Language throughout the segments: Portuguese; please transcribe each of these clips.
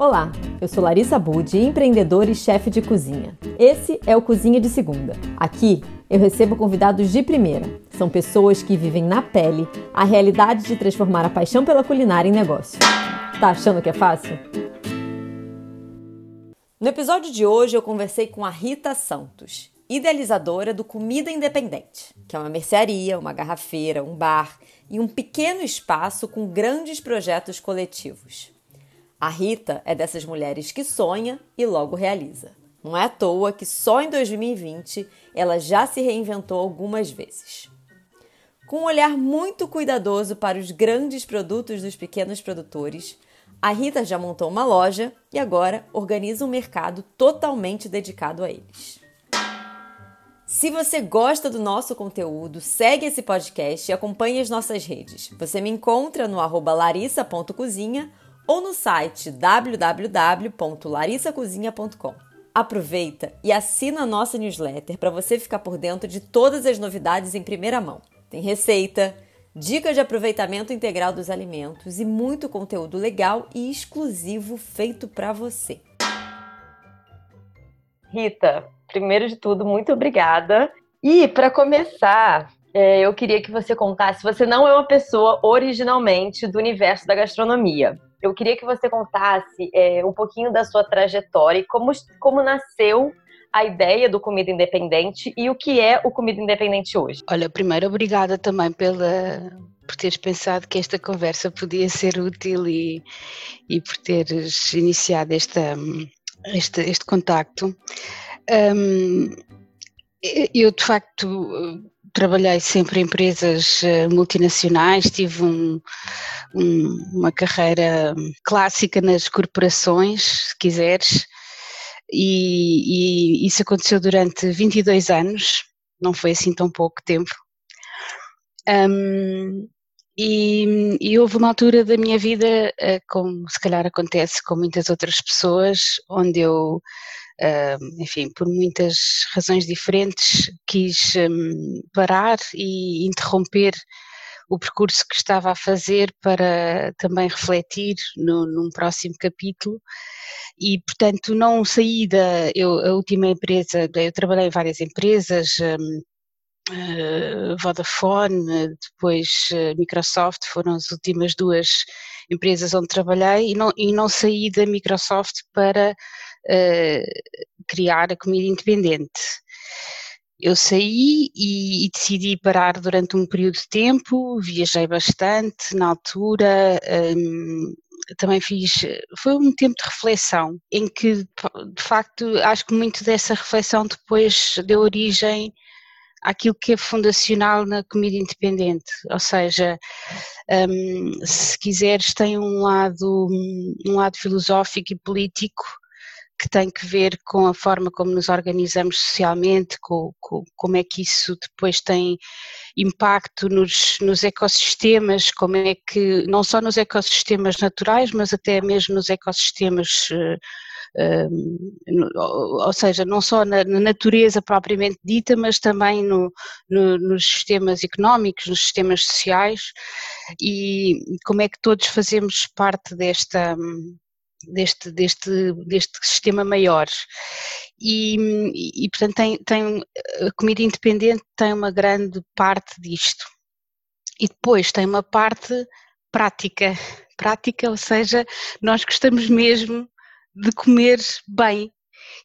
Olá, eu sou Larissa Budi, empreendedora e chefe de cozinha. Esse é o Cozinha de Segunda. Aqui eu recebo convidados de primeira. São pessoas que vivem na pele a realidade de transformar a paixão pela culinária em negócio. Tá achando que é fácil? No episódio de hoje eu conversei com a Rita Santos, idealizadora do Comida Independente, que é uma mercearia, uma garrafeira, um bar e um pequeno espaço com grandes projetos coletivos. A Rita é dessas mulheres que sonha e logo realiza. Não é à toa que só em 2020 ela já se reinventou algumas vezes. Com um olhar muito cuidadoso para os grandes produtos dos pequenos produtores, a Rita já montou uma loja e agora organiza um mercado totalmente dedicado a eles. Se você gosta do nosso conteúdo, segue esse podcast e acompanhe as nossas redes. Você me encontra no larissa.cozinha ou no site www.larissacozinha.com. Aproveita e assina a nossa newsletter para você ficar por dentro de todas as novidades em primeira mão. Tem receita, dicas de aproveitamento integral dos alimentos e muito conteúdo legal e exclusivo feito para você. Rita, primeiro de tudo, muito obrigada. E para começar, é, eu queria que você contasse. Você não é uma pessoa originalmente do universo da gastronomia eu queria que você contasse é, um pouquinho da sua trajetória e como, como nasceu a ideia do Comida Independente e o que é o Comida Independente hoje. Olha, primeiro, obrigada também pela, por teres pensado que esta conversa podia ser útil e, e por teres iniciado esta, este, este contacto. Um, eu, de facto, trabalhei sempre em empresas eh, multinacionais, tive um, um, uma carreira clássica nas corporações, se quiseres, e, e, isso aconteceu durante 22 anos, não foi assim tão pouco tempo. Um, e, e, houve uma altura da minha vida, eh, como se calhar acontece com muitas outras pessoas, onde eu enfim, por muitas razões diferentes, quis um, parar e interromper o percurso que estava a fazer para também refletir no, num próximo capítulo. E portanto não saí da eu, a última empresa, eu trabalhei em várias empresas, um, Uh, Vodafone, depois uh, Microsoft, foram as últimas duas empresas onde trabalhei e não, e não saí da Microsoft para uh, criar a comida independente. Eu saí e, e, decidi parar durante um período de tempo, viajei bastante na altura, um, também fiz, foi um tempo de reflexão, em que de facto acho que muito dessa reflexão depois deu origem àquilo que é fundacional na comida independente, ou seja, um, se quiseres tem um lado, um lado filosófico e político que tem que ver com a forma como nos organizamos socialmente, com, com como é que isso depois tem impacto nos, nos, ecossistemas, como é que, não só nos ecossistemas naturais, mas até mesmo nos ecossistemas, uh, ou seja, não só na, na, natureza propriamente dita, mas também no, no, nos sistemas económicos, nos sistemas sociais, e como é que todos fazemos parte desta deste, deste, deste sistema maior. E, e, portanto, tem, tem, a comida independente tem uma grande parte disto. E depois tem uma parte prática, prática, ou seja, nós gostamos mesmo de comer bem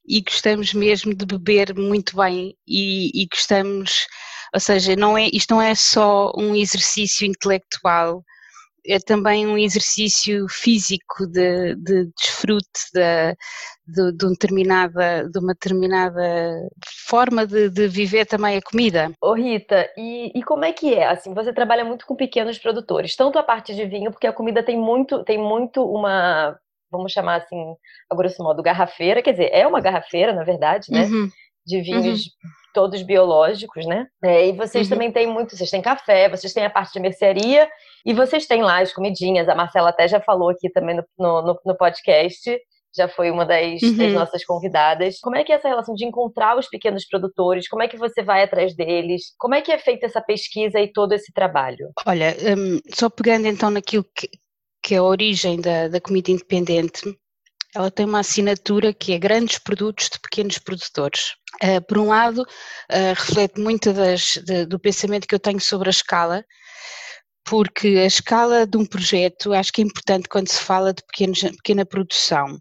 e gostamos mesmo de beber muito bem e, e gostamos, ou seja, não é, isto não é só um exercício intelectual, é também um exercício físico de, de desfrute de, de, de, um determinada, de uma determinada forma de, de, viver também a comida. Ô Rita, e, e como é que é? Assim, você trabalha muito com pequenos produtores, tanto a parte de vinho, porque a comida tem muito, tem muito uma, vamos chamar assim, a grosso modo, garrafeira, quer dizer, é uma garrafeira, na verdade, né? Uhum. De vinhos uhum todos biológicos, né? É, e vocês uhum. também têm muito, vocês têm café, vocês têm a parte de mercearia e vocês têm lá as comidinhas. A Marcela até já falou aqui também no, no, no podcast, já foi uma das, uhum. das, nossas convidadas. Como é que é essa relação de encontrar os pequenos produtores? Como é que você vai atrás deles? Como é que é feita essa pesquisa e todo esse trabalho? Olha, um, só pegando então naquilo que, que é a origem da, da comida independente, ela tem uma assinatura que é grandes produtos de pequenos produtores. Uh, por um lado, uh, reflete muito das, de, do pensamento que eu tenho sobre a escala, porque a escala de um projeto acho que é importante quando se fala de pequenos, pequena produção.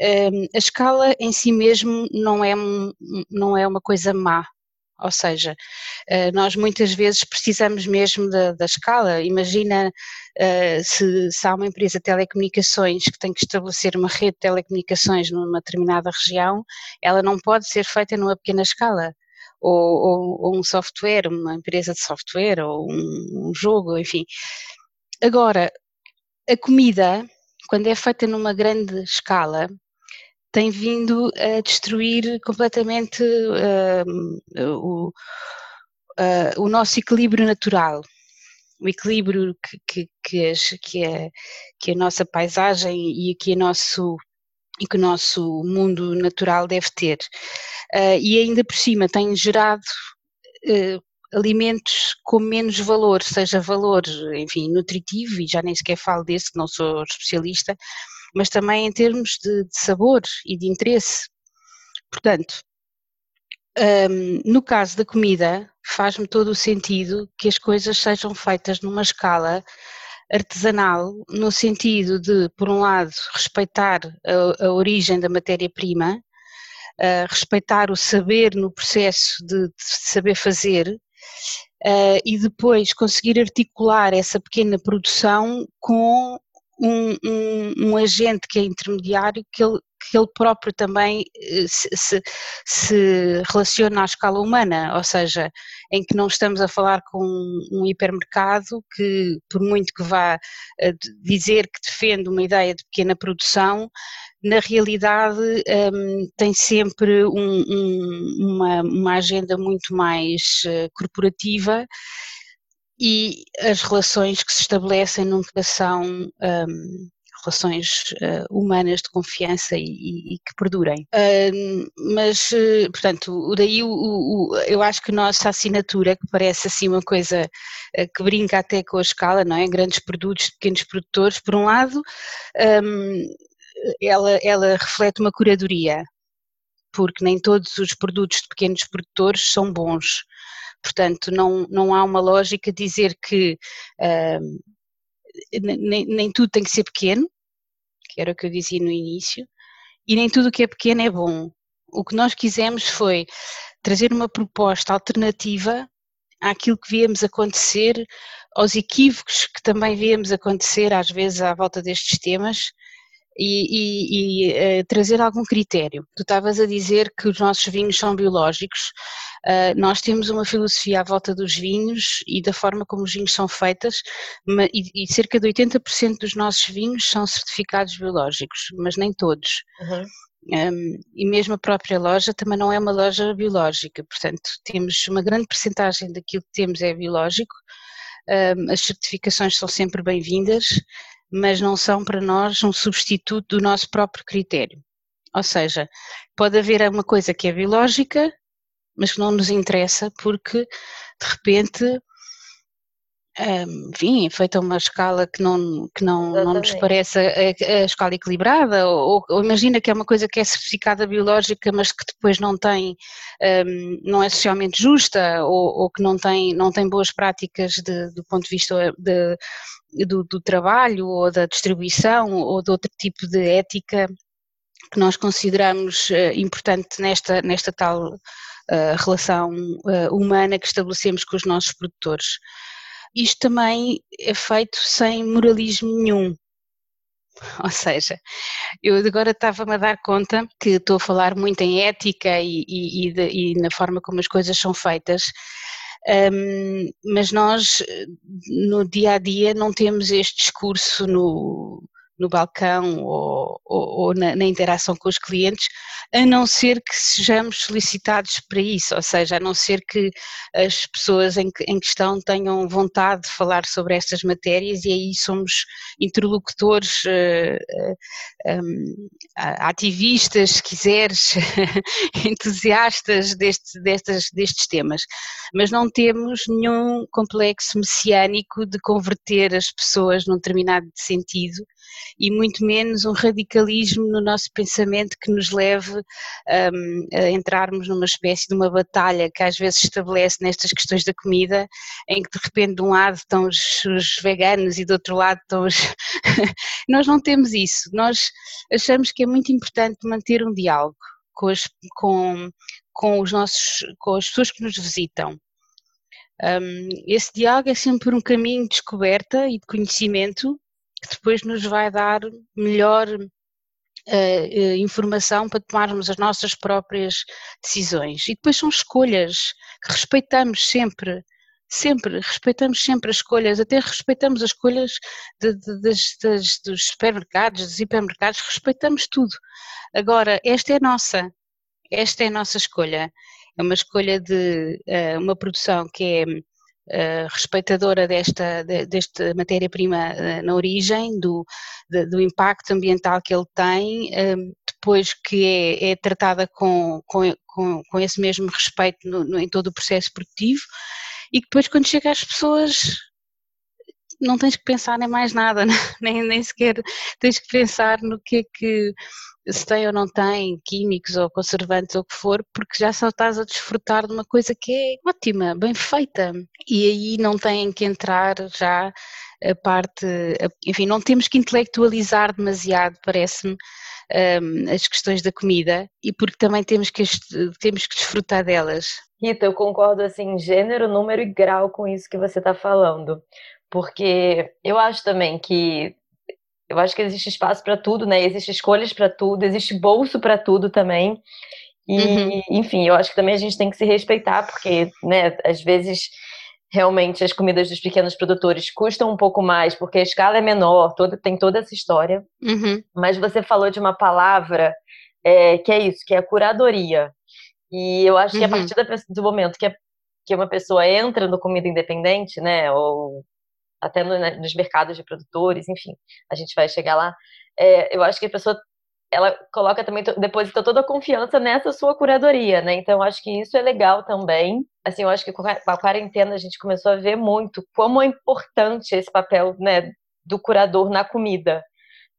Um, a escala em si mesmo não é, não é uma coisa má, ou seja, eh, nós muitas vezes precisamos mesmo da, da escala. Imagina uh, se, se, há uma empresa de telecomunicações que tem que estabelecer uma rede de telecomunicações numa determinada região, ela não pode ser feita numa pequena escala. Ou, ou, um software, uma empresa de software, ou um, um jogo, enfim. Agora, a comida, quando é feita numa grande escala, tem vindo a destruir completamente uh, o, uh, o nosso equilíbrio natural, o equilíbrio que, que, que, a, que a nossa paisagem e que, a nosso, e que o nosso mundo natural deve ter. Uh, e ainda por cima tem gerado alimentos com menos valor, seja valor, enfim, nutritivo, e já nem sequer falo desse, não sou especialista, mas também em termos de, de sabor e de interesse. Portanto, um, no caso da comida, faz-me todo o sentido que as coisas sejam feitas numa escala artesanal, no sentido de, por um lado, respeitar a, a origem da matéria-prima, uh, respeitar o saber no processo de, de saber fazer uh, e depois conseguir articular essa pequena produção com um, um, um agente que é intermediário que ele, que ele próprio também eh, se, se, se, relaciona à escala humana, ou seja, em que não estamos a falar com um hipermercado que, por muito que vá eh, dizer que defende uma ideia de pequena produção, na realidade um, tem sempre um, um, uma, uma, agenda muito mais uh, corporativa e as relações que se estabelecem nunca são um, relações uh, humanas de confiança e, e, e que perdurem. Mas, uh, portanto, daí o, o, eu acho que a nossa assinatura, que parece assim uma coisa eh, que brinca até com a escala, não é? Grandes produtos pequenos produtores, por um lado, ela, ela reflete uma curadoria, porque nem todos os produtos de pequenos produtores são bons. Portanto, não, não há uma lógica dizer que nem, nem tudo tem que ser pequeno, que era o que eu dizia no início, e nem tudo o que é pequeno é bom. O que nós quisemos foi trazer uma proposta alternativa àquilo que víamos acontecer, aos equívocos que também víamos acontecer às vezes à volta destes temas, e, e, e uh, trazer algum critério. Tu estavas a dizer que os nossos vinhos são biológicos, uh, nós temos uma filosofia à volta dos vinhos e da forma como os vinhos são feitas, e, e, cerca de 80% dos nossos vinhos são certificados biológicos, mas nem todos. Uhum. Um, e mesmo a própria loja também não é uma loja biológica, portanto temos uma grande percentagem daquilo que temos é biológico, um, as certificações são sempre bem-vindas, mas não são para nós um substituto do nosso próprio critério. Ou seja, pode haver uma coisa que é biológica, mas que não nos interessa porque de repente enfim, é feita uma escala que não, que não, não nos parece a, a, escala equilibrada, ou, ou, imagina que é uma coisa que é certificada biológica, mas que depois não tem, um, não é socialmente justa, ou, ou, que não tem, não tem boas práticas de, do ponto de vista de, do, do trabalho, ou da distribuição, ou de outro tipo de ética que nós consideramos uh, importante nesta, nesta tal uh, relação uh, humana que estabelecemos com os nossos produtores isto também é feito sem moralismo nenhum. Ou seja, eu agora estava-me a dar conta que estou a falar muito em ética e, e, e, de, e na forma como as coisas são feitas, um, mas nós no dia a dia não temos este discurso no, no balcão ou, ou, ou na, na, interação com os clientes, a não ser que sejamos solicitados para isso, ou seja, a não ser que as pessoas em, em questão tenham vontade de falar sobre estas matérias e aí somos interlocutores, uh, uh, um, ativistas, se quiseres, entusiastas deste, destes, destes temas, mas não temos nenhum complexo messiânico de converter as pessoas num determinado sentido e muito menos um radicalismo no nosso pensamento que nos leve um, a entrarmos numa espécie de uma batalha que às vezes estabelece nestas questões da comida, em que de repente de um lado estão os, os veganos e do outro lado estão os. nós não temos isso, nós achamos que é muito importante manter um diálogo com, as, com, com os nossos, com as pessoas que nos visitam. Um, esse diálogo é sempre um caminho de descoberta e de conhecimento que depois nos vai dar melhor uh, informação para tomarmos as nossas próprias decisões. E depois são escolhas que respeitamos sempre, sempre, respeitamos sempre as escolhas, até respeitamos as escolhas de, de, das, das, dos supermercados, dos hipermercados, respeitamos tudo. Agora, esta é nossa, esta é a nossa escolha. É uma escolha de uh, uma produção que é uh, respeitadora desta, de, matéria-prima uh, na origem, do, de, do impacto ambiental que ele tem, depois que é, é tratada com, com, com, esse mesmo respeito no, no, em todo o processo produtivo, e que depois quando chega às pessoas não tens que pensar em mais nada, nem, nem sequer tens que pensar no que é que se tem ou não tem químicos ou conservantes ou o que for, porque já só estás a desfrutar de uma coisa que é ótima, bem feita. E aí não tem que entrar já a parte, enfim, não temos que intelectualizar demasiado, parece-me, um, as questões da comida e porque também temos que, temos que desfrutar delas. Rita, eu concordo assim, gênero, número e grau com isso que você está falando, porque eu acho também que eu acho que existe espaço para tudo, né? Existe escolhas para tudo, existe bolso para tudo também. E, uhum. enfim, eu acho que também a gente tem que se respeitar, porque, né, às vezes realmente as comidas dos pequenos produtores custam um pouco mais, porque a escala é menor, toda, tem toda essa história. Uhum. Mas você falou de uma palavra é, que é isso, que é a curadoria. E eu acho que a uhum. partir do momento que, que uma pessoa entra no comida independente, né, ou até no, né, nos mercados de produtores, enfim, a gente vai chegar lá. É, eu acho que a pessoa ela coloca também, deposita toda a confiança nessa sua curadoria, né? Então, acho que isso é legal também. Assim, eu acho que com a quarentena a gente começou a ver muito como é importante esse papel, né, do curador na comida.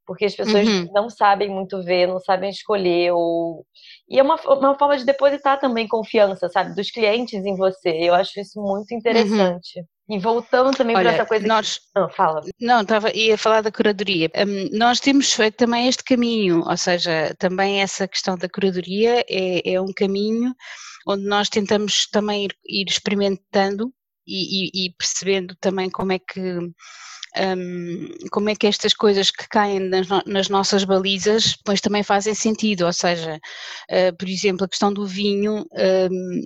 Porque as pessoas uhum. não sabem muito ver, não sabem escolher, ou... e é uma, uma forma de depositar também confiança, sabe, dos clientes em você. Eu acho isso muito uhum. interessante. Uhum. E voltando também para essa coisa. Nós, que... não, fala. Não, estava, ia falar da curadoria. Um, nós temos feito também este caminho, ou seja, também essa questão da curadoria é, é um caminho onde nós tentamos também ir, ir experimentando e, e, e, percebendo também como é que. Um, como é que estas coisas que caem nas, nas, nossas balizas depois também fazem sentido, ou seja, uh, por exemplo, a questão do vinho, um,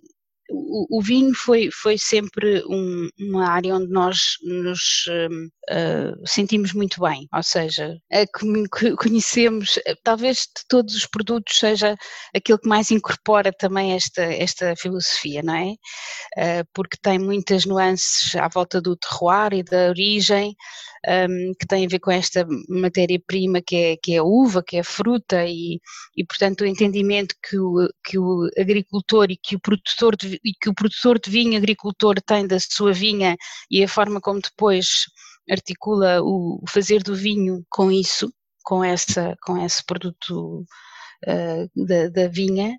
o, o, vinho foi, foi sempre um, uma área onde nós nos uh, sentimos muito bem, ou seja, conhecemos, eh, talvez de todos os produtos seja aquele que mais incorpora também esta, esta filosofia, não é? Uh, porque tem muitas nuances à volta do terroir e da origem, um, que tem a ver com esta matéria-prima que é, que é a uva, que é a fruta, e, e portanto o entendimento que o, que o agricultor e que o produtor de, e que o produtor de vinho agricultor tem da sua vinha e a forma como depois articula o, fazer do vinho com isso, com, essa, com esse produto uh, da, da vinha,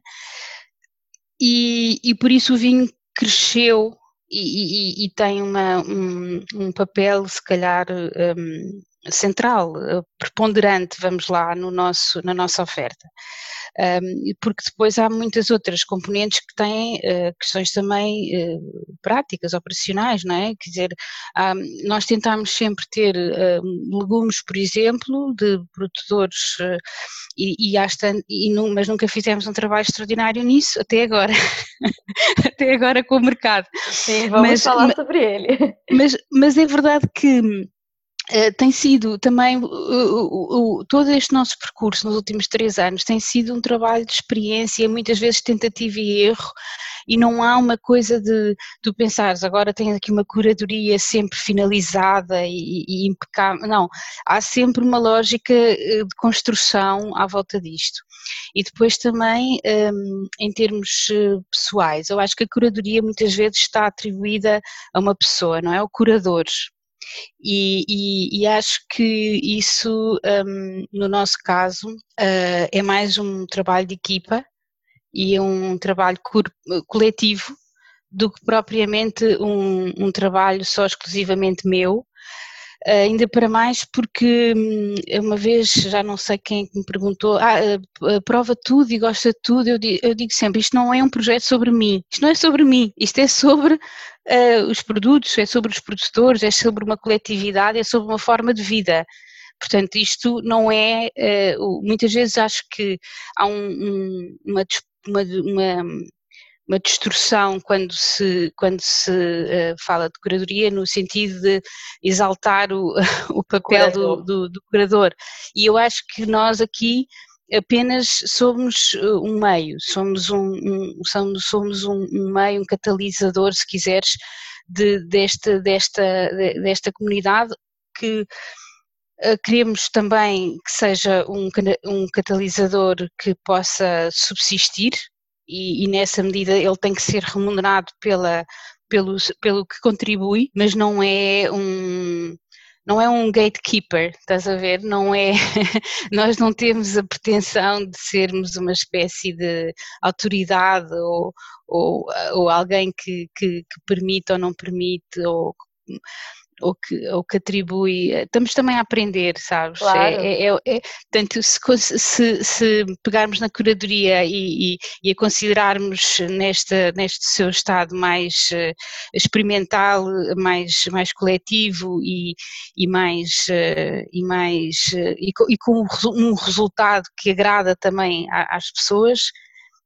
e, e por isso o vinho cresceu e, e, e tem uma, um, um, papel, se calhar, um, central, eh, preponderante, vamos lá, no nosso, na nossa oferta. Um, porque depois há muitas outras componentes que têm uh, questões também uh, práticas, operacionais, não é? Quer dizer, nós tentámos sempre ter uh, legumes, por exemplo, de produtores e, e, e mas nunca fizemos um trabalho extraordinário nisso até agora, até agora com o mercado. Sim, vamos mas, falar sobre ele. Mas, mas é verdade que Uh, tem sido também, todo este nosso percurso nos últimos três anos tem sido um trabalho de experiência, muitas vezes tentativa e erro, e não há uma coisa de tu pensares, agora tens aqui uma curadoria sempre finalizada e, e impecável, não, há sempre uma lógica de construção à volta disto. E depois também, um, em termos pessoais, eu acho que a curadoria muitas vezes está atribuída a uma pessoa, não é? O curador E, e, e, acho que isso, um, no nosso caso, uh, é mais um trabalho de equipa e um trabalho coletivo do que propriamente um, um trabalho só exclusivamente meu, ainda para mais porque hum, uma vez, já não sei quem me perguntou, ah, uh, prova tudo e gosta de tudo, eu digo, eu digo, sempre, isto não é um projeto sobre mim, isto não é sobre mim, isto é sobre uh, os produtos, é sobre os produtores, é sobre uma coletividade, é sobre uma forma de vida. Portanto, isto não é, muitas vezes acho que há um, um, uma, uma, uma uma distorção quando se, quando se uh, fala de curadoria no sentido de exaltar o, o papel do, do, do, curador. E eu acho que nós aqui apenas somos eh, um meio, somos um, um somos, somos um, um, meio, um catalisador, se quiseres, de, desta, desta, desta comunidade que uh, queremos também que seja um, um catalisador que possa subsistir, e, e, nessa medida ele tem que ser remunerado pela, pelo, pelo que contribui, mas não é um não é um gatekeeper, estás a ver? Não é, nós não temos a pretensão de sermos uma espécie de autoridade ou, ou, ou alguém que, que, que permite ou não permite ou ou que, ou que atribui, estamos também a aprender, sabes? É, claro. É, é, é, portanto, se, se, se, pegarmos na curadoria e, e, e, a considerarmos nesta, neste seu estado mais uh, experimental, mais, mais coletivo e, e mais, uh, e, mais uh, e, com, e com um resultado que agrada também às pessoas,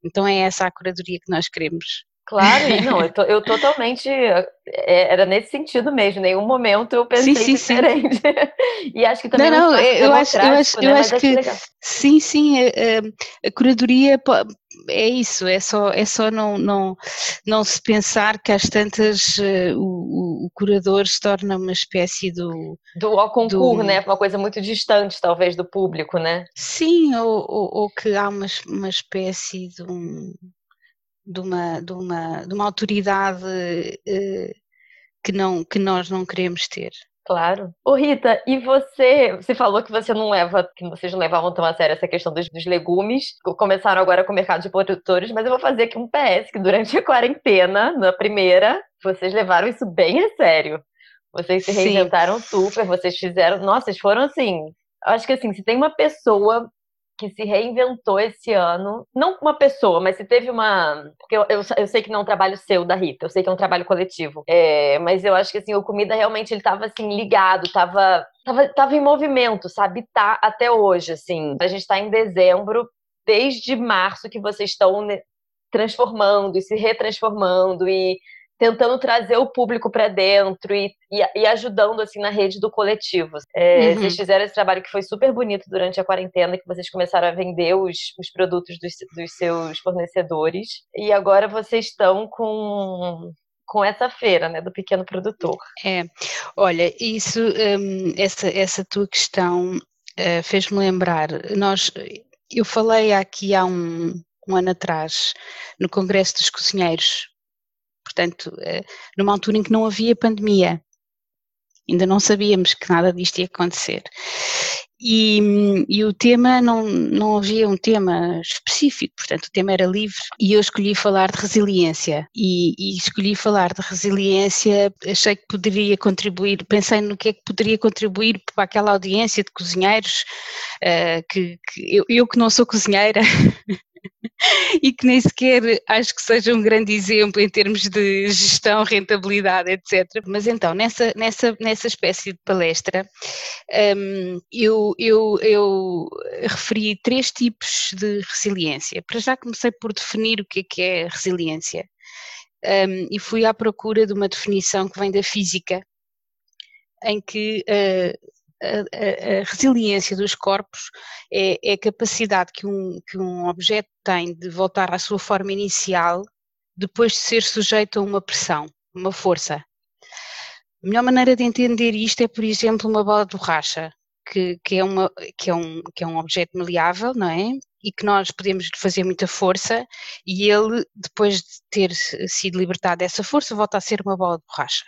então é essa a curadoria que nós queremos. Claro, não, eu, tô, eu totalmente. É, era nesse sentido mesmo, em nenhum momento eu pensei sim, sim, diferente. Sim. e acho que também não, não, eu acho, eu acho, né? eu acho que sim, sim, a, a, curadoria é isso, é só, é só não, não, não se pensar que às tantas uh, o, o, curador se torna uma espécie do. Do ao concurso, do, né? Uma coisa muito distante, talvez, do público, né? Sim, ou, ou, ou que há uma, uma espécie de um de uma, de uma, de uma autoridade uh, que, não, que nós não queremos ter. Claro. Ô Rita, e você, você falou que você não leva, que vocês não levavam tão a sério essa questão dos, dos legumes, começaram agora com o mercado de produtores, mas eu vou fazer aqui um PS, que durante a quarentena, na primeira, vocês levaram isso bem a sério. Vocês se reinventaram Sim. super, vocês fizeram, nossa, vocês foram assim, acho que assim, se tem uma pessoa que se reinventou esse ano. Não uma pessoa, mas se teve uma. Porque eu, eu, eu, sei que não é um trabalho seu, da Rita, eu sei que é um trabalho coletivo. É, mas eu acho que assim, o comida realmente ele tava assim, ligado, tava, tava, tava em movimento, sabe? Tá até hoje, assim. A gente tá em dezembro, desde março que vocês estão transformando e se retransformando e tentando trazer o público para dentro e, e, e, ajudando assim na rede do coletivo. É, uhum. Vocês fizeram esse trabalho que foi super bonito durante a quarentena, que vocês começaram a vender os, os produtos dos, dos seus fornecedores e agora vocês estão com com essa feira, né, do pequeno produtor. É, olha, isso, um, essa, essa tua questão uh, fez-me lembrar, nós, eu falei aqui há um, um ano atrás, no Congresso dos Cozinheiros, portanto, eh, numa altura em que não havia pandemia. Ainda não sabíamos que nada disto ia acontecer. E, e, o tema não, não havia um tema específico, portanto o tema era livre e eu escolhi falar de resiliência e, e, escolhi falar de resiliência, achei que poderia contribuir, pensei no que é que poderia contribuir para aquela audiência de cozinheiros, uh, que, que eu, eu, que não sou cozinheira e que nem sequer acho que seja um grande exemplo em termos de gestão, rentabilidade, etc. Mas então, nessa, nessa, nessa espécie de palestra, um, eu, eu, eu referi três tipos de resiliência. Para já comecei por definir o que é que é resiliência. Um, e fui à procura de uma definição que vem da física, em que uh, a, a, resiliência dos corpos é, é, a capacidade que um, que um objeto tem de voltar à sua forma inicial depois de ser sujeito a uma pressão, uma força. A melhor maneira de entender isto é, por exemplo, uma bola de borracha, que, que, é, uma, que, é, um, que é um objeto maleável, não é? E que nós podemos fazer muita força e ele, depois de ter sido libertado dessa força, volta a ser uma bola de borracha.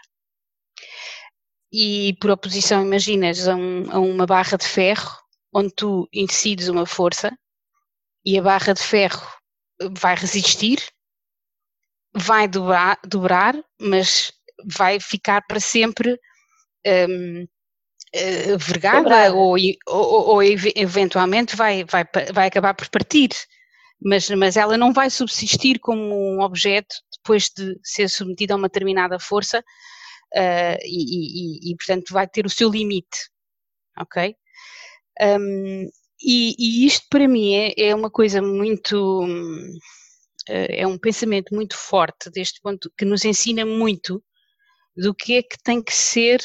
E por oposição imaginas a, um, a uma barra de ferro onde tu incides uma força e a barra de ferro vai resistir, vai dobrar, dobrar mas vai ficar para sempre um, uh, vergada ou, ou, ou, eventualmente vai, vai, vai acabar por partir. Mas, mas ela não vai subsistir como um objeto depois de ser submetida a uma determinada força uh, e, e, e, portanto, vai ter o seu limite. Ok? Um, e, e, isto para mim é, é uma coisa muito. Eh, é um pensamento muito forte deste ponto que nos ensina muito do que é que tem que ser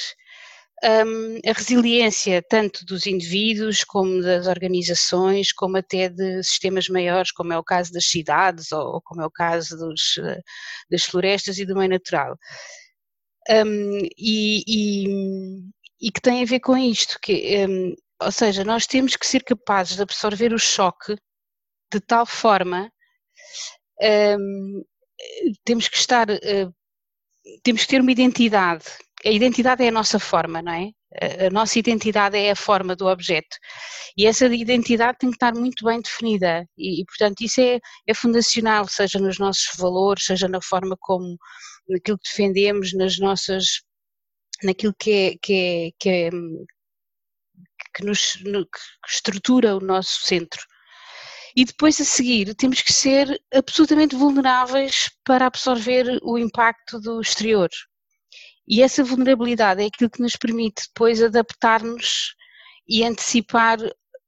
um, a resiliência tanto dos indivíduos como das organizações, como até de sistemas maiores, como é o caso das cidades ou, ou como é o caso dos, eh, das florestas e do meio natural. Um, e, e, e, que tem a ver com isto, que, um, ou seja, nós temos que ser capazes de absorver o choque de tal forma, temos que estar uh, temos que ter uma identidade. A identidade é a nossa forma, não é? A nossa identidade é a forma do objeto. E essa identidade tem que estar muito bem definida. E, e portanto, isso é, é fundacional, seja nos nossos valores, seja na forma como, naquilo que defendemos, nas nossas, naquilo que é, que é, que, é, que nos no, que estrutura o nosso centro. E depois a seguir temos que ser absolutamente vulneráveis para absorver o impacto do exterior. E essa vulnerabilidade é aquilo que nos permite depois adaptar-nos e antecipar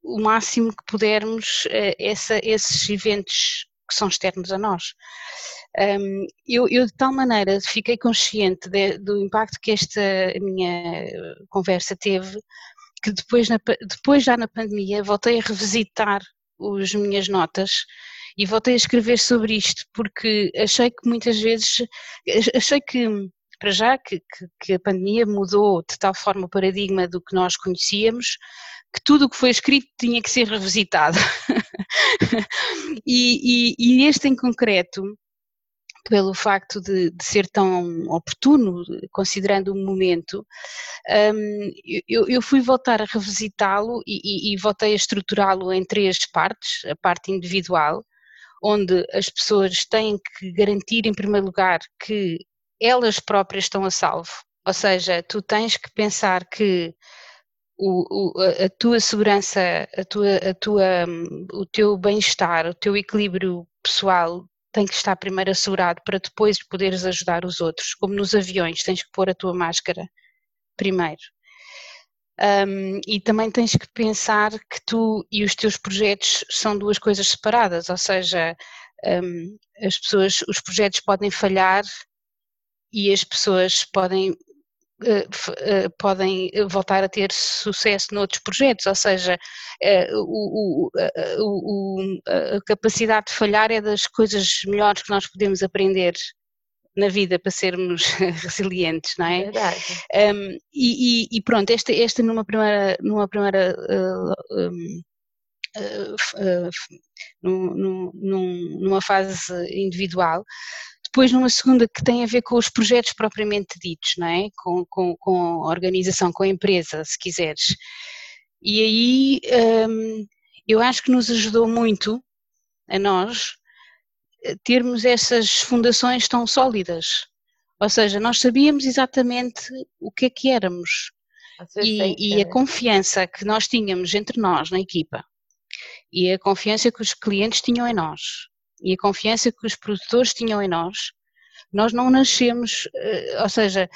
o máximo que pudermos uh, essa, esses eventos que são externos a nós. Um, eu, eu, de tal maneira fiquei consciente de, do impacto que esta minha conversa teve, que depois, na, depois já na pandemia voltei a revisitar as minhas notas e voltei a escrever sobre isto porque achei que muitas vezes, achei que para já que, que, que, a pandemia mudou de tal forma o paradigma do que nós conhecíamos que tudo o que foi escrito tinha que ser revisitado. e, e, e, este em concreto, pelo facto de, de, ser tão oportuno, considerando o momento, um, eu, eu, fui voltar a revisitá-lo e, e, e voltei a estruturá-lo em três partes: a parte individual, onde as pessoas têm que garantir, em primeiro lugar, que elas próprias estão a salvo. Ou seja, tu tens que pensar que o, a tua segurança, a tua, a tua, o teu bem-estar, o teu equilíbrio pessoal tem que estar primeiro assegurado para depois poderes ajudar os outros. Como nos aviões, tens que pôr a tua máscara primeiro. Um, e também tens que pensar que tu e os teus projetos são duas coisas separadas, ou seja, um, as pessoas, os projetos podem falhar e as pessoas podem podem voltar a ter sucesso noutros projetos, ou seja, eh, o, o, a capacidade de falhar é das coisas melhores que nós podemos aprender na vida para sermos resilientes, não é? Verdade. Um, e, e, pronto, esta, esta numa primeira, numa primeira uh, um, uh, uh, numa fase individual, depois, numa segunda que tem a ver com os projetos propriamente ditos, não é? Com, com, com a organização, com a empresa, se quiseres. E aí hum, eu acho que nos ajudou muito a nós termos essas fundações tão sólidas. Ou seja, nós sabíamos exatamente o que é que éramos. E, e, a confiança que nós tínhamos entre nós na equipa e a confiança que os clientes tinham em nós e a confiança que os produtores tinham em nós, nós não nascemos, eh, ou seja,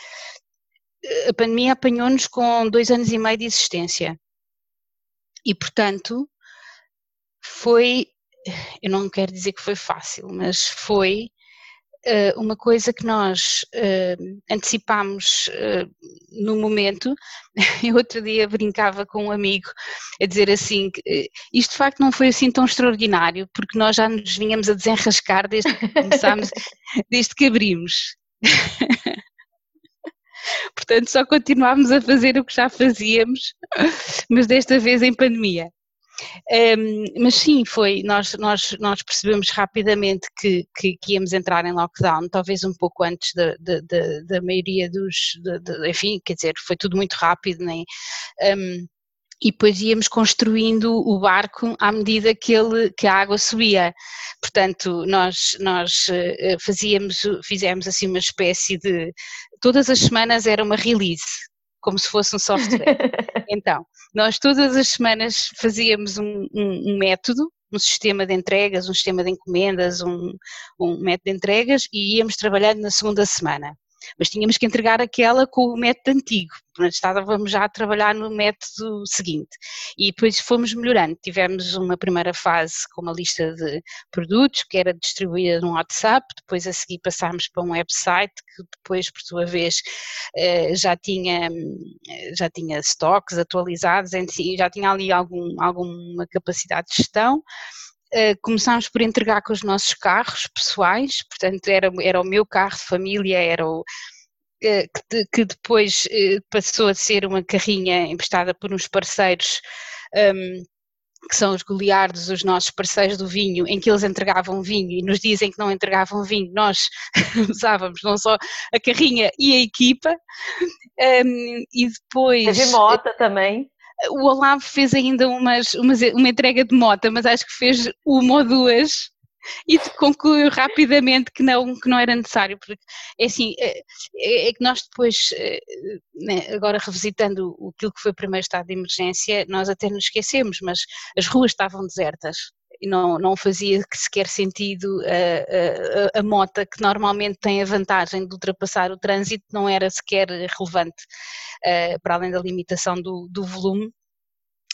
a pandemia apanhou-nos com dois anos e meio de existência. E, portanto, foi, eu não quero dizer que foi fácil, mas foi uma coisa que nós uh, antecipámos uh, no momento. Eu outro dia brincava com um amigo a dizer assim: que, isto de facto não foi assim tão extraordinário, porque nós já nos vinhamos a desenrascar desde que começámos, desde que abrimos. Portanto, só continuámos a fazer o que já fazíamos, mas desta vez em pandemia. Um, mas sim, foi, nós, nós, nós percebemos rapidamente que, que, que, íamos entrar em lockdown, talvez um pouco antes da, da, da, maioria dos, de, de, enfim, quer dizer, foi tudo muito rápido, nem, um, e depois íamos construindo o barco à medida que, ele, que a água subia. Portanto, nós, nós eh, fazíamos, fizemos assim uma espécie de, todas as semanas era uma release, como se fosse um software. então, nós todas as semanas fazíamos um, um, um método, um sistema de entregas, um sistema de encomendas, um, um método de entregas e íamos trabalhando na segunda semana mas tínhamos que entregar aquela com o método antigo, estávamos já a trabalhar no método seguinte. E depois fomos melhorando, tivemos uma primeira fase com uma lista de produtos que era distribuída no WhatsApp, depois a seguir passámos para um website que depois por sua vez eh, já tinha, já tinha stocks atualizados, já tinha ali algum, alguma capacidade de gestão, Uh, começámos por entregar com os nossos carros pessoais, portanto era, era o meu carro de família, era o, uh, que, depois uh, passou a ser uma carrinha emprestada por uns parceiros um, ehm, que são os goliardos, os nossos parceiros do vinho, em que eles entregavam vinho e nos dizem que não entregavam vinho, nós usávamos não só a carrinha e a equipa, um, ehm, e depois... Teve mota também o Olavo fez ainda umas, umas, uma entrega de mota, mas acho que fez uma ou duas. E concluiu rapidamente que não, que não era necessário, porque é assim, é, é, é que nós depois, eh, né, agora revisitando aquilo que foi o primeiro estado de emergência, nós até nos esquecemos, mas as ruas estavam desertas não, não fazia sequer sentido a, a, a, mota que normalmente tem a vantagem de ultrapassar o trânsito não era sequer relevante uh, para além da limitação do, do volume.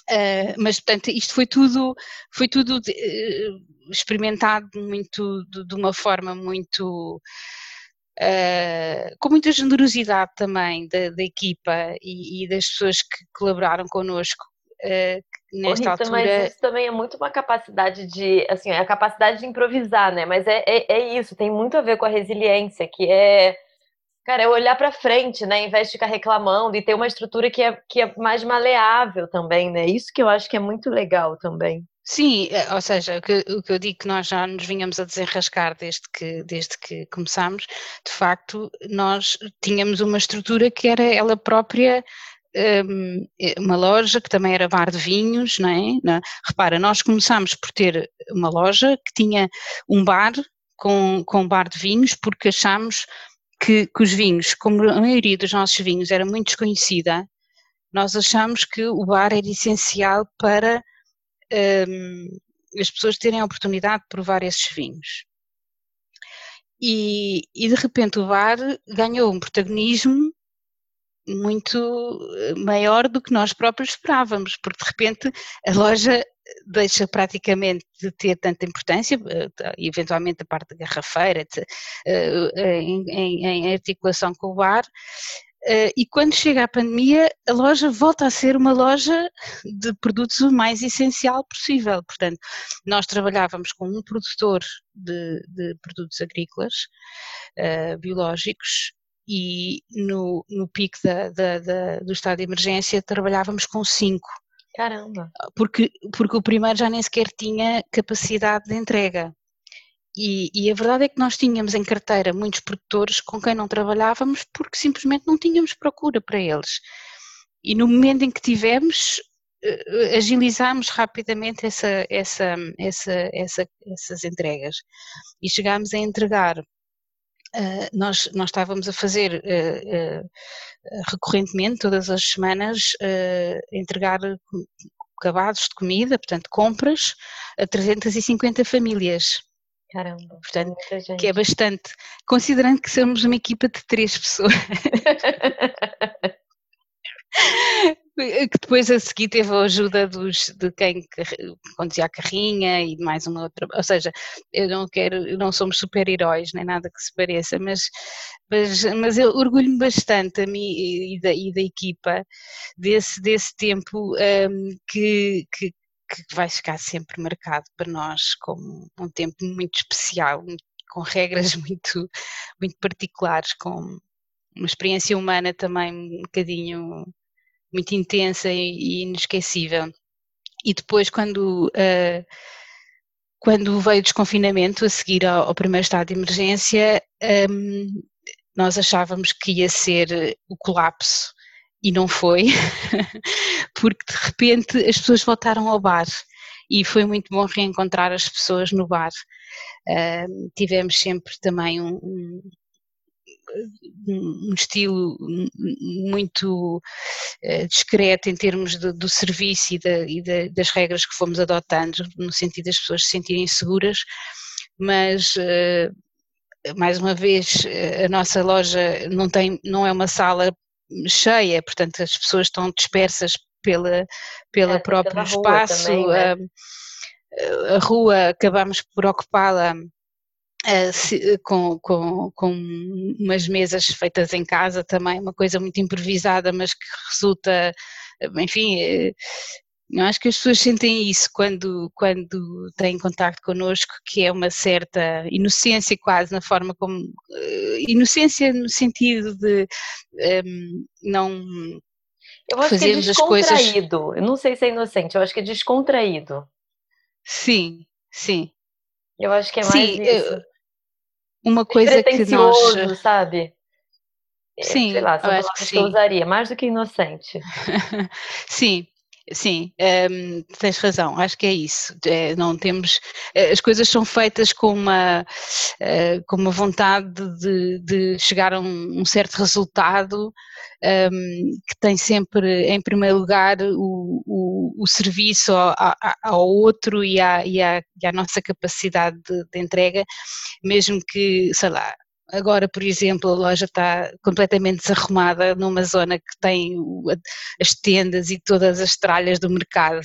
Uh, mas portanto isto foi tudo foi tudo uh, experimentado muito de, de, uma forma muito uh, com muita generosidade também da, da equipa e, e, das pessoas que colaboraram connosco nesta Rita, altura. Mas isso também é muito uma capacidade de, assim, é a capacidade de improvisar, né? Mas é, é, é isso, tem muito a ver com a resiliência, que é, cara, é olhar para frente, né? Em vez de ficar reclamando e ter uma estrutura que é, que é mais maleável também, né? Isso que eu acho que é muito legal também. Sim, é, ou seja, o que, o que, eu digo que nós já nos vinhamos a desenrascar desde que, desde que começámos, de facto, nós tínhamos uma estrutura que era ela própria Hum, uma loja que também era bar de vinhos, não é? Repara, nós começámos por ter uma loja que tinha um bar com, com bar de vinhos porque achámos que, que os vinhos, como a maioria dos nossos vinhos era muito desconhecida, nós achamos que o bar era essencial para um, as pessoas terem a oportunidade de provar esses vinhos. E, e, de repente o bar ganhou um protagonismo muito eh, maior do que nós próprios esperávamos, porque de repente a loja deixa praticamente de ter tanta importância, eh, eventualmente a parte garrafeira, eh, em, em, articulação com o bar, e quando chega a pandemia, a loja volta a ser uma loja de produtos o mais essencial possível. Portanto, nós trabalhávamos com um produtor de, de produtos agrícolas biológicos e no, no pico da, da, da, do estado de emergência trabalhávamos com cinco. Caramba! Porque, porque o primeiro já nem sequer tinha capacidade de entrega. E, e, a verdade é que nós tínhamos em carteira muitos produtores com quem não trabalhávamos porque simplesmente não tínhamos procura para eles. E no momento em que tivemos, eh, agilizámos rapidamente essa, essa, essa, essa, essas entregas e chegámos a entregar Uh, nós, nós estávamos a fazer uh, uh, recorrentemente, todas as semanas, entregar acabados de comida, portanto, compras a 350 famílias. Caramba, portanto, que é bastante, considerando que somos uma equipa de três pessoas. que depois a seguir teve a ajuda dos, de quem conduzia a carrinha e mais uma outra, ou seja, eu não quero, não somos super-heróis, nem nada que se pareça, mas, mas, mas eu orgulho-me bastante a mim e da, e da equipa desse, desse tempo um, que, que, que vai ficar sempre marcado para nós como um tempo muito especial, com regras muito, muito particulares, com uma experiência humana também um bocadinho muito intensa e inesquecível. e depois quando, uh, quando veio o desconfinamento, a seguir ao, ao primeiro estado de emergência, um, nós achávamos que ia ser o colapso e não foi, porque de repente as pessoas voltaram ao bar e foi muito bom reencontrar as pessoas no bar. Uh, tivemos sempre também um, um, um estilo muito uh, discreto em termos de, do serviço e, e de, das regras que fomos adotando, no sentido das pessoas se sentirem seguras, mas uh, mais uma vez a nossa loja não tem, não é uma sala cheia, portanto as pessoas estão dispersas pela, pela é, próprio espaço, também, né? a, a, rua acabamos por ocupá-la uh, com, com, com umas mesas feitas em casa também, uma coisa muito improvisada, mas que resulta, enfim, eh, eu acho que as pessoas sentem isso quando, quando têm contato connosco, que é uma certa inocência quase na forma como. Inocência no sentido de um, ehm, não. Eu acho que é descontraído. Coisas... Eu não sei se é inocente, eu acho que é descontraído. Sim, sim. Eu acho que é mais sim, isso. Uma coisa que nós. sabe? É, sim, sei lá, são palavras que, que eu usaria, mais do que inocente. sim, Sim, um, tens razão, acho que é isso. É, não temos, eh, as coisas são feitas com uma, uh, com uma vontade de, de chegar a um, um certo resultado um, que tem sempre em primeiro lugar o, o, o serviço ao, ao, outro e à, e, à, e à nossa capacidade de, de entrega, mesmo que, sei lá, Agora, por exemplo, a loja está completamente desarrumada numa zona que tem as tendas e todas as tralhas do mercado,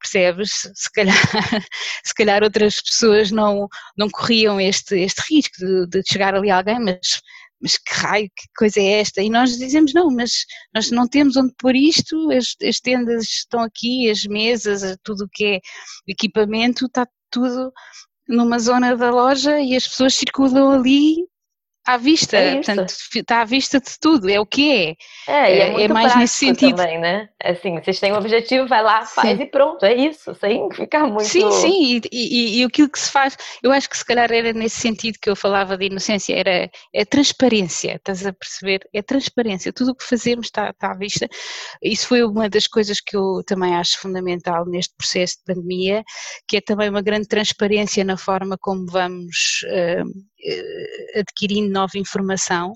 percebes? Se calhar, se calhar outras pessoas não, não corriam este, este risco de, de chegar ali alguém, mas mas que raio, que coisa é esta? E nós dizemos, não, mas nós não temos onde pôr isto, as, as tendas estão aqui, as mesas, tudo o que é equipamento, está tudo numa zona da loja e as pessoas circulam ali à vista, é portanto, está à vista de tudo, é o que é. É, e é, é muito é mais nesse sentido. também, né? Assim, vocês têm um objetivo, vai lá, faz sim. e pronto, é isso, sem ficar muito. Sim, sim, e, e, e, aquilo que se faz, eu acho que se calhar era nesse sentido que eu falava de inocência, era é transparência, estás a perceber? É transparência, tudo o que fazemos está, está à vista. Isso foi uma das coisas que eu também acho fundamental neste processo de pandemia, que é também uma grande transparência na forma como vamos. Uh, adquirindo nova informação.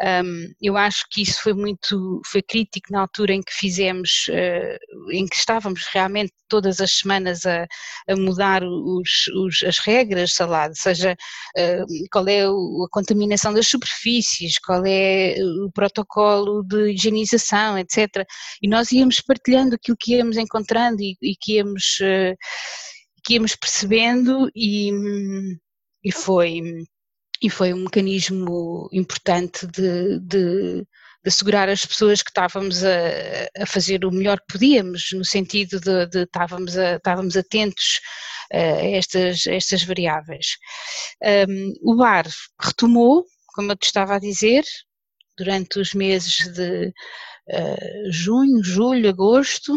Um, eu acho que isso foi muito, foi crítico na altura em que fizemos, uh, em que estávamos realmente todas as semanas a, a mudar os, os, as regras, sei lá, seja uh, qual é a contaminação das superfícies, qual é o protocolo de higienização, etc. E nós íamos partilhando aquilo que íamos encontrando e, e que íamos, uh, que íamos percebendo e, e foi e foi um mecanismo importante de, de, de, assegurar as pessoas que estávamos a, a, fazer o melhor que podíamos, no sentido de, de estávamos, a, estávamos atentos a estas, estas variáveis. Um, o bar retomou, como eu te estava a dizer, durante os meses de uh, junho, julho, agosto,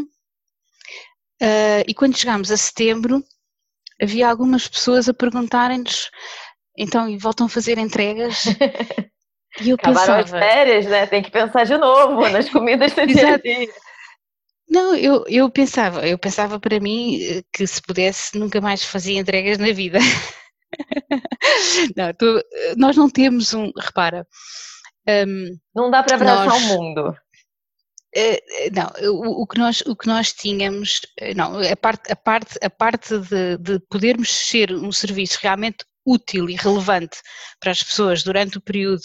uh, e quando chegámos a setembro, havia algumas pessoas a perguntarem-nos então, e voltam a fazer entregas. E eu Acabaram pensava, as férias, né? Tem que pensar de novo nas comidas do dia a dia. Não, eu, eu pensava, eu pensava para mim eh, que se pudesse nunca mais fazia entregas na vida. não, tu, nós não temos um, repara. Um, não dá para abraçar nós, o mundo. Uh, não, o, o, que nós, o que nós tínhamos, não, a parte, a parte, a parte de, de podermos ser um serviço realmente útil e relevante para as pessoas durante o período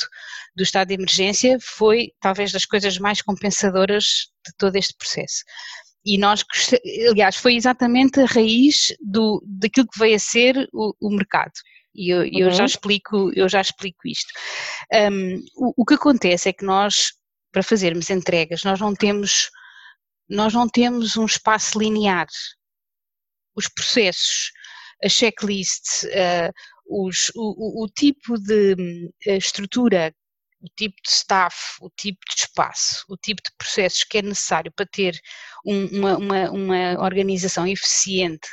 do estado de emergência foi talvez das coisas mais compensadoras de todo este processo. E nós, aliás, foi exatamente a raiz do, daquilo que veio a ser o, o mercado. E eu, eu já uhum. explico, eu já explico isto. Um, o, o que acontece é que nós, para fazermos entregas, nós não temos, nós não temos um espaço linear. Os processos, a checklist, uh, os, o, o, tipo de uh, estrutura o tipo de staff, o tipo de espaço, o tipo de processos que é necessário para ter um, uma, uma, uma, organização eficiente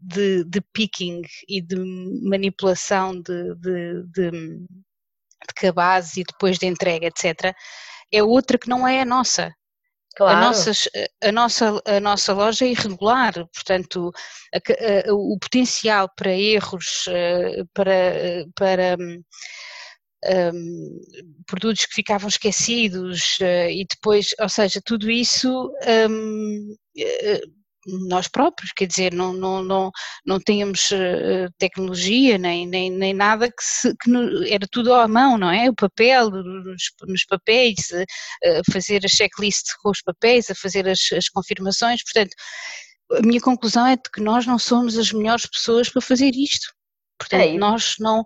de, de picking e de manipulação de, de, de, de cabaz e depois de entrega, etc., é outra que não é a nossa. Claro. A, nossa, a, nossa, a nossa loja é irregular, portanto, a, a, o potencial para erros, eh, para, para um, hum, produtos que ficavam esquecidos e depois, ou seja, tudo isso um, nós próprios, quer dizer, não, não, não, não tínhamos uh, tecnologia nem, nem, nem nada que, se, que no, era tudo à mão, não é? O papel, nos, nos papéis, uh, fazer a checklist com os papéis, a fazer as, as confirmações, portanto, a minha conclusão é de que nós não somos as melhores pessoas para fazer isto. Portanto, é nós não,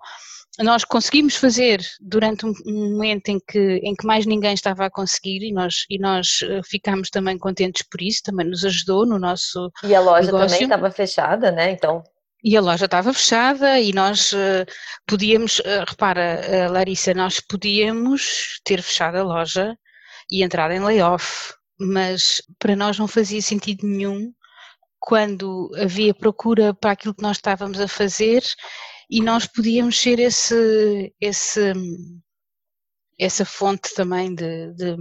nós conseguimos fazer durante um, momento em que, em que mais ninguém estava a conseguir e nós, e nós eh, ficámos também contentes por isso, também nos ajudou no nosso E a loja negócio. também estava fechada, né? Então... E a loja estava fechada e nós uh, podíamos, uh, repara, uh, Larissa, nós podíamos ter fechado a loja e entrar em layoff, mas para nós não fazia sentido nenhum quando havia procura para aquilo que nós estávamos a fazer e nós podíamos ser esse, esse, essa fonte também de, de,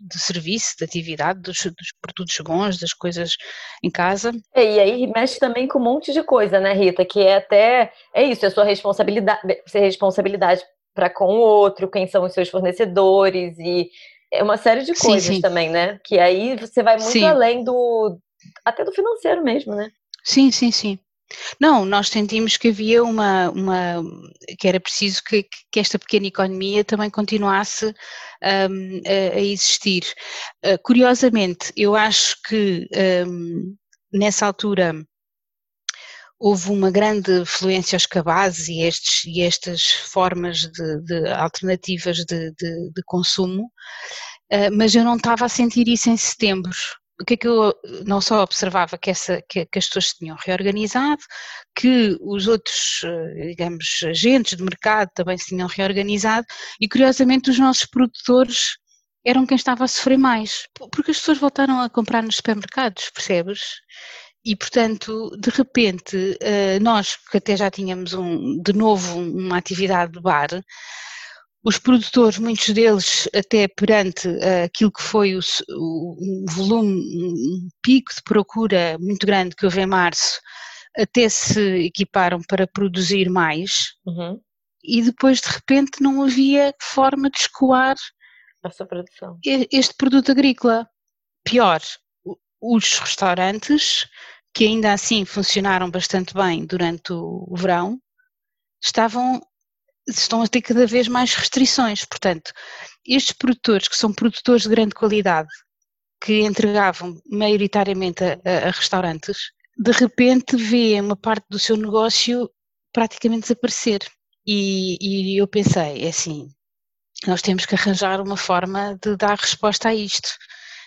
de serviço, de atividade, dos, dos, produtos bons, das coisas em casa. É, e aí mexe também com um monte de coisa, né, Rita? Que é até, é isso, é sua responsabilidade, ser responsabilidade para com o outro, quem são os seus fornecedores e é uma série de coisas sim, sim. também, né? Que aí você vai muito sim. além do até do financeiro mesmo, né? Sim, sim, sim. Não, nós sentimos que havia uma, uma que era preciso que, que esta pequena economia também continuasse um, a, a, existir. Uh, curiosamente, eu acho que um, nessa altura houve uma grande fluência aos cabazes e, estes, e estas formas de, de alternativas de, de, de consumo, uh, mas eu não estava a sentir isso em setembro o que é que eu não só observava que, essa, que, que, as pessoas se tinham reorganizado, que os outros, eh, digamos, agentes de mercado também se tinham reorganizado e curiosamente os nossos produtores eram quem estava a sofrer mais, porque as pessoas voltaram a comprar nos supermercados, percebes? E, portanto, de repente, eh, nós que até já tínhamos um, de novo uma atividade de bar, os produtores, muitos deles até perante uh, aquilo que foi o, o, um volume, um pico de procura muito grande que houve em março, até se equiparam para produzir mais uhum. e depois de repente não havia forma de escoar essa produção. este produto agrícola. Pior, os restaurantes, que ainda assim funcionaram bastante bem durante o verão, estavam estão a ter cada vez mais restrições. Portanto, estes produtores, que são produtores de grande qualidade, que entregavam maioritariamente a, a, a restaurantes, de repente vêem uma parte do seu negócio praticamente desaparecer. E, e eu pensei, é assim, nós temos que arranjar uma forma de dar resposta a isto.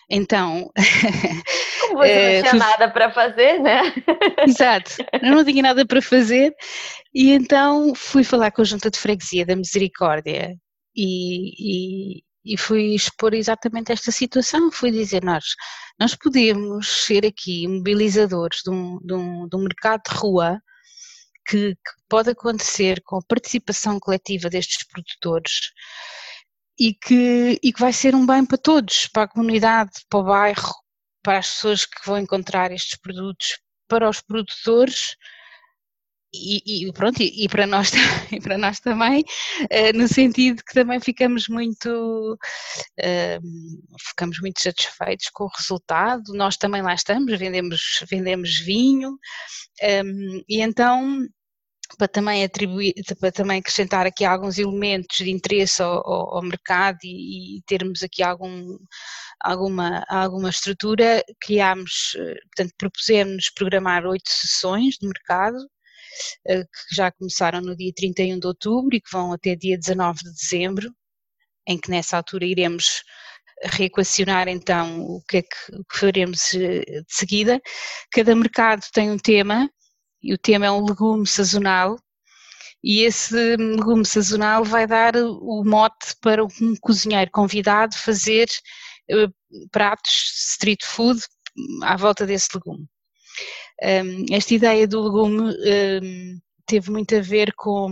Então. Como você não eh, tinha nada para fazer, né? Exato, eu não tinha nada para fazer e então fui falar com a Junta de Freguesia da Misericórdia e, e, e fui expor exatamente esta situação. Fui dizer: nós, nós podemos ser aqui mobilizadores de um, de um, de um mercado de rua. Que, que pode acontecer com a participação coletiva destes produtores e que, e que vai ser um bem para todos, para a comunidade, para o bairro, para as pessoas que vão encontrar estes produtos, para os produtores e, e pronto, e, e, para nós, e para nós também, uh, no sentido que também ficamos muito, uh, ficamos muito satisfeitos com o resultado, nós também lá estamos, vendemos, vendemos vinho, ehm, e então para também atribuir, para também acrescentar aqui alguns elementos de interesse ao, ao, ao mercado e, e, termos aqui algum, alguma, alguma estrutura, criámos, eh, portanto, propusemos programar oito sessões de mercado, eh, que já começaram no dia 31 de outubro e que vão até dia 19 de dezembro, em que nessa altura iremos reequacionar então o que é que, faremos eh, de seguida. Cada mercado tem um tema, e o tema é um legume sazonal, E esse legume sazonal vai dar o mote para um cozinheiro convidado fazer uh, pratos street food à volta desse legume. Um, esta ideia do legume um, teve muito a ver com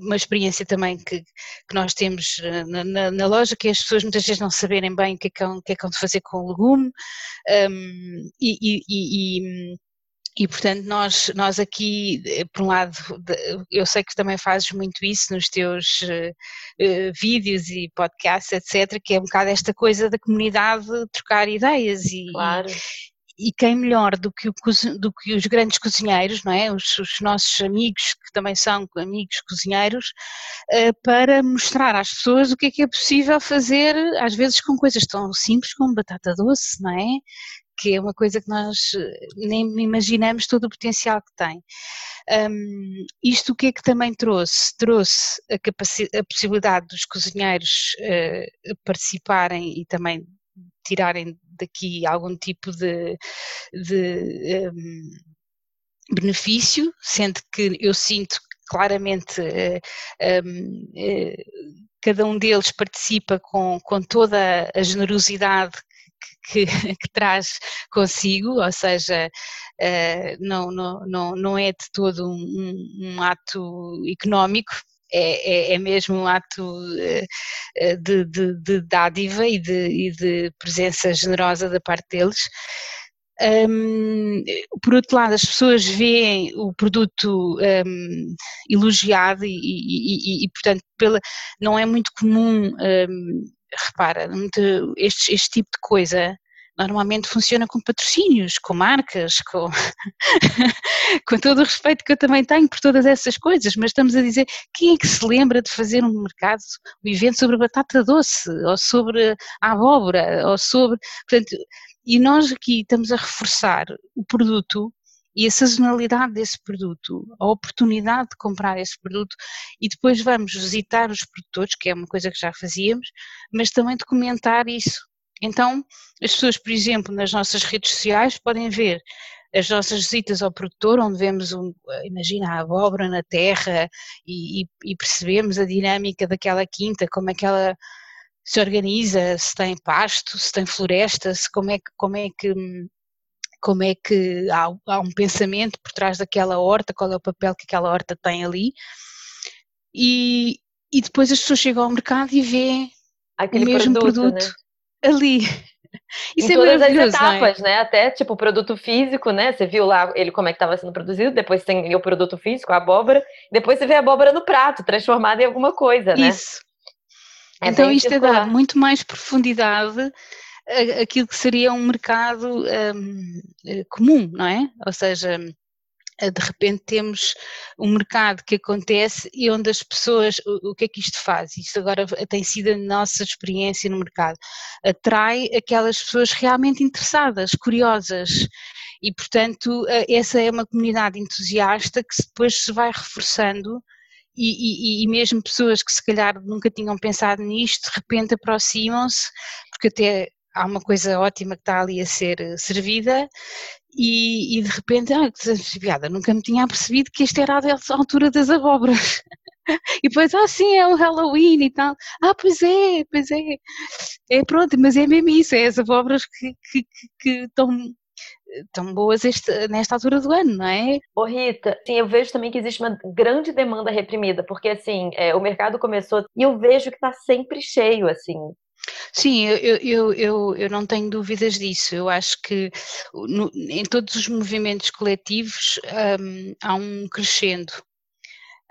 uma experiência também que, que nós temos eh, na, na, na, loja, que as pessoas muitas vezes não saberem bem o que é que, é é de fazer com o legume um, e, e, e, e, portanto nós, nós aqui, eh, por um lado, eu sei que também fazes muito isso nos teus uh, vídeos e podcasts, etc., que é um bocado esta coisa da comunidade trocar ideias e, claro e quem melhor do que, o, do que, os grandes cozinheiros, não é? Os, os, nossos amigos, que também são amigos cozinheiros, para mostrar às pessoas o que é que é possível fazer, às vezes com coisas tão simples como batata doce, não é? Que é uma coisa que nós eh, nem imaginamos todo o potencial que tem. Um, isto o que é que também trouxe? Trouxe a, a possibilidade dos cozinheiros uh, participarem e também tirarem daqui algum tipo de, de um, benefício, sendo que eu sinto claramente uh, um, uh, cada um deles participa com, com toda a generosidade que, que, traz consigo, ou seja, uh, não, não, não, não é de todo um, um ato económico, é, é, é mesmo um ato eh, eh, de, de, de dádiva e de, e de presença generosa da parte deles. Um, por outro lado, as pessoas veem o produto um, elogiado e, e, e, e, portanto, pela, não é muito comum, um, repara, este, este tipo de coisa normalmente funciona com patrocínios, com marcas, com, com todo o respeito que eu também tenho por todas essas coisas, mas estamos a dizer quem é que se lembra de fazer um mercado, um evento sobre a batata doce, ou sobre a abóbora, ou sobre. Portanto, e nós aqui estamos a reforçar o produto e a sazonalidade desse produto, a oportunidade de comprar esse produto e depois vamos visitar os produtores, que é uma coisa que já fazíamos, mas também documentar isso. Então, as pessoas, por exemplo, nas nossas redes sociais podem ver as nossas visitas ao produtor, onde vemos, um, imagina, a abóbora na terra e, e, e, percebemos a dinâmica daquela quinta, como é que ela se organiza, se tem pasto, se tem floresta, se como é que, como é que, como é que há, há um pensamento por trás daquela horta, qual é o papel que aquela horta tem ali. E, e depois as pessoas chegam ao mercado e veem Aquele o mesmo produto, produto né? ali. Isso em é todas as é? etapas, né? Até tipo o produto físico, né? Você viu lá ele como é que estava sendo produzido, depois tem o produto físico, a abóbora, depois você vê a abóbora no prato, transformada em alguma coisa, né? Isso. É então isto é dar muito mais profundidade aquilo que seria um mercado um, eh, comum, não é? Ou seja, eh, de repente temos um mercado que acontece e onde as pessoas, o, o, que é que isto faz? Isto agora tem sido a nossa experiência no mercado, atrai aquelas pessoas realmente interessadas, curiosas e portanto eh, essa é uma comunidade entusiasta que depois se vai reforçando e, e, e, mesmo pessoas que se calhar nunca tinham pensado nisto, de repente aproximam-se, porque até há uma coisa ótima que está ali a ser eh, servida e, e de repente, ah, piada, nunca me tinha percebido que isto era a altura das abóboras. E depois, ah, sim, é o Halloween e tal. Ah, pois é, pois é. É pronto, mas é mesmo isso, é as abóboras que, que, que, que estão tão boas este, nesta altura do ano, não é? Ô Rita, sim, eu vejo também que existe uma grande demanda reprimida, porque assim, é, o mercado começou e eu vejo que está sempre cheio, assim, Sim, eu, eu, eu, eu não tenho dúvidas disso. Eu acho que no, em todos os movimentos coletivos um, há um crescendo.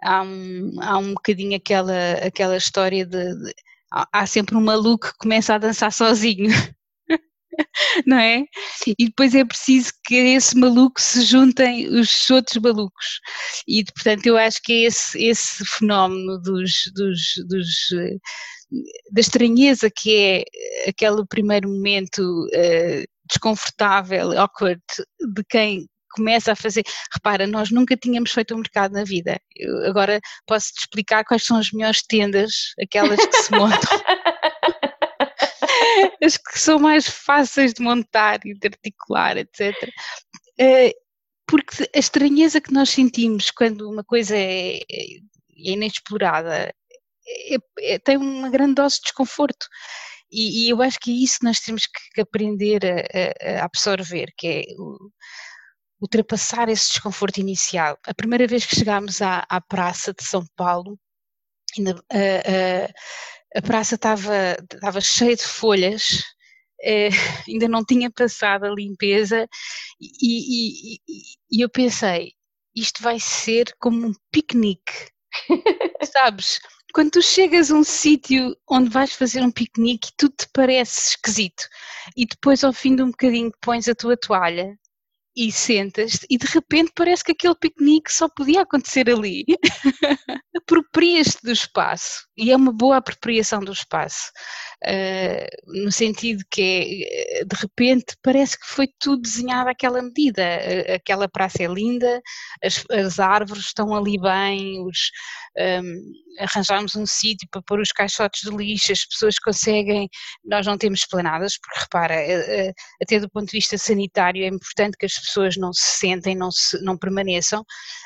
Há um, há um bocadinho aquela, aquela história de, de há sempre um maluco que começa a dançar sozinho. não é? E depois é preciso que a esse maluco se juntem os outros malucos. E portanto eu acho que é esse, esse fenómeno dos, dos, dos da estranheza que é aquele primeiro momento uh, desconfortável, awkward, de quem começa a fazer. Repara, nós nunca tínhamos feito um mercado na vida. Eu agora posso-te explicar quais são as melhores tendas, aquelas que se montam. as que são mais fáceis de montar e de articular, etc. Uh, eh, porque a estranheza que nós sentimos quando uma coisa é, é inexplorada, é, é, tem uma grande dose de desconforto. E, e, eu acho que é isso que nós temos que aprender a, a absorver, que é ultrapassar esse desconforto inicial. A primeira vez que chegámos à, à praça de São Paulo, ainda, a, a, a praça estava, estava cheia de folhas, eh, ainda não tinha passado a limpeza e, e, e, e eu pensei, isto vai ser como um piquenique, sabes? Quando tu chegas a um sítio onde vais fazer um piquenique e tudo te parece esquisito e depois ao fim de um bocadinho pões a tua toalha e sentas e de repente parece que aquele piquenique só podia acontecer ali. Aproprias-te do espaço e é uma boa apropriação do espaço, uh, no sentido que é, de repente parece que foi tudo desenhado àquela medida. Aquela praça é linda, as, as árvores estão ali bem, os, um, arranjarmos um sítio para pôr os caixotes de lixo, as pessoas conseguem, nós não temos planadas, porque repara, eh, eh, até do ponto de vista sanitário é importante que as pessoas não se sentem, não, se, não permaneçam,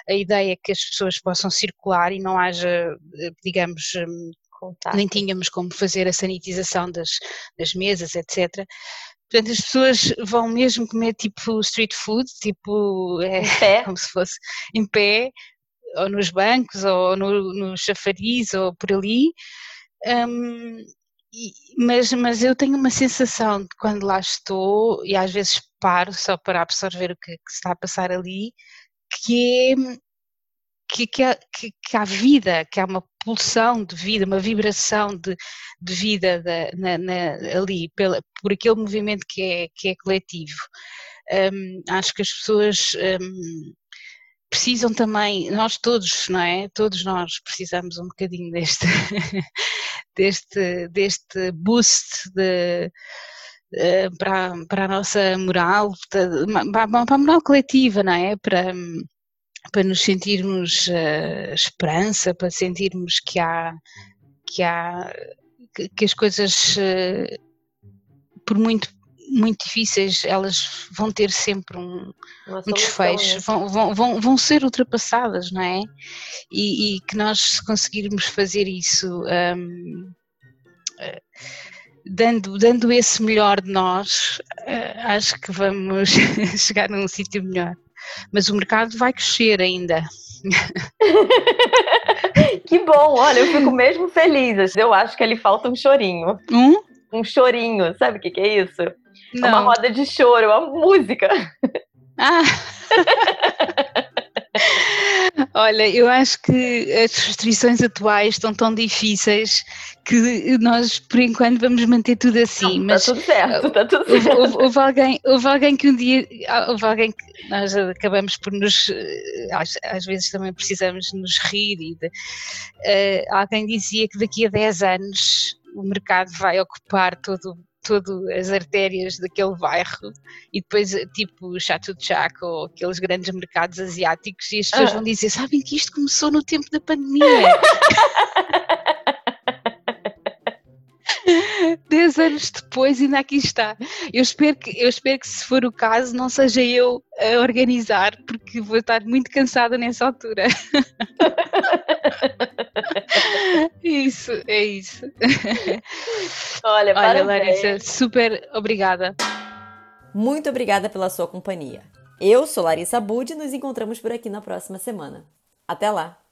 a ideia é que as pessoas possam circular e não haja, eh, digamos, hum, Contato. nem tínhamos como fazer a sanitização das, das mesas, etc. Portanto, as pessoas vão mesmo comer tipo street food, tipo é, como se fosse em pé, ou nos bancos, ou no, no chafariz, ou por ali. Um, mas, mas eu tenho uma sensação de quando lá estou, e às vezes só para absorver o que, que está a passar ali, que é que, que, há, que, que há vida, que há uma pulsão de vida, uma vibração de, de vida da, na, na, ali, pela, por aquele movimento que é, que é coletivo. Um, acho que as pessoas um, precisam também, nós todos, não é? Todos nós precisamos um bocadinho deste, deste, deste boost de, eh, para, para a nossa moral, para, para a moral coletiva, não é? Para, para nos sentirmos uh, esperança, para sentirmos que há, que há, que, que as coisas, uh, por muito muito difíceis, elas vão ter sempre um, um desfecho, vão, vão, vão, vão ser ultrapassadas, não é? E, e que nós conseguirmos fazer isso um, uh, dando, dando esse melhor de nós, uh, acho que vamos chegar num sítio melhor. Mas o mercado vai crescer ainda. que bom, olha, eu fico mesmo feliz. Eu acho que ele falta um chorinho. Um? Um chorinho, sabe o que, que é isso? Não. É uma roda de choro, é uma música. Ah! Olha, eu acho que as restrições atuais estão tão difíceis que nós, por enquanto, vamos manter tudo assim. Não, está tudo certo, está tudo certo. Houve, houve, houve, alguém, houve alguém que um dia, houve alguém que nós acabamos por nos, às, às vezes também precisamos nos rir, e de, uh, alguém dizia que daqui a 10 anos o mercado vai ocupar todo todas as artérias daquele bairro e depois tipo Chateau de Chaco ou aqueles grandes mercados asiáticos e as pessoas ah. vão dizer, sabem que isto começou no tempo da pandemia. Dez anos depois ainda aqui está. Eu espero, que, eu espero que se for o caso não seja eu a organizar, porque vou estar muito cansada nessa altura. isso, é isso. Olha, Olha Larissa, super obrigada. Muito obrigada pela sua companhia. Eu sou Larissa Bud e nos encontramos por aqui na próxima semana. Até lá!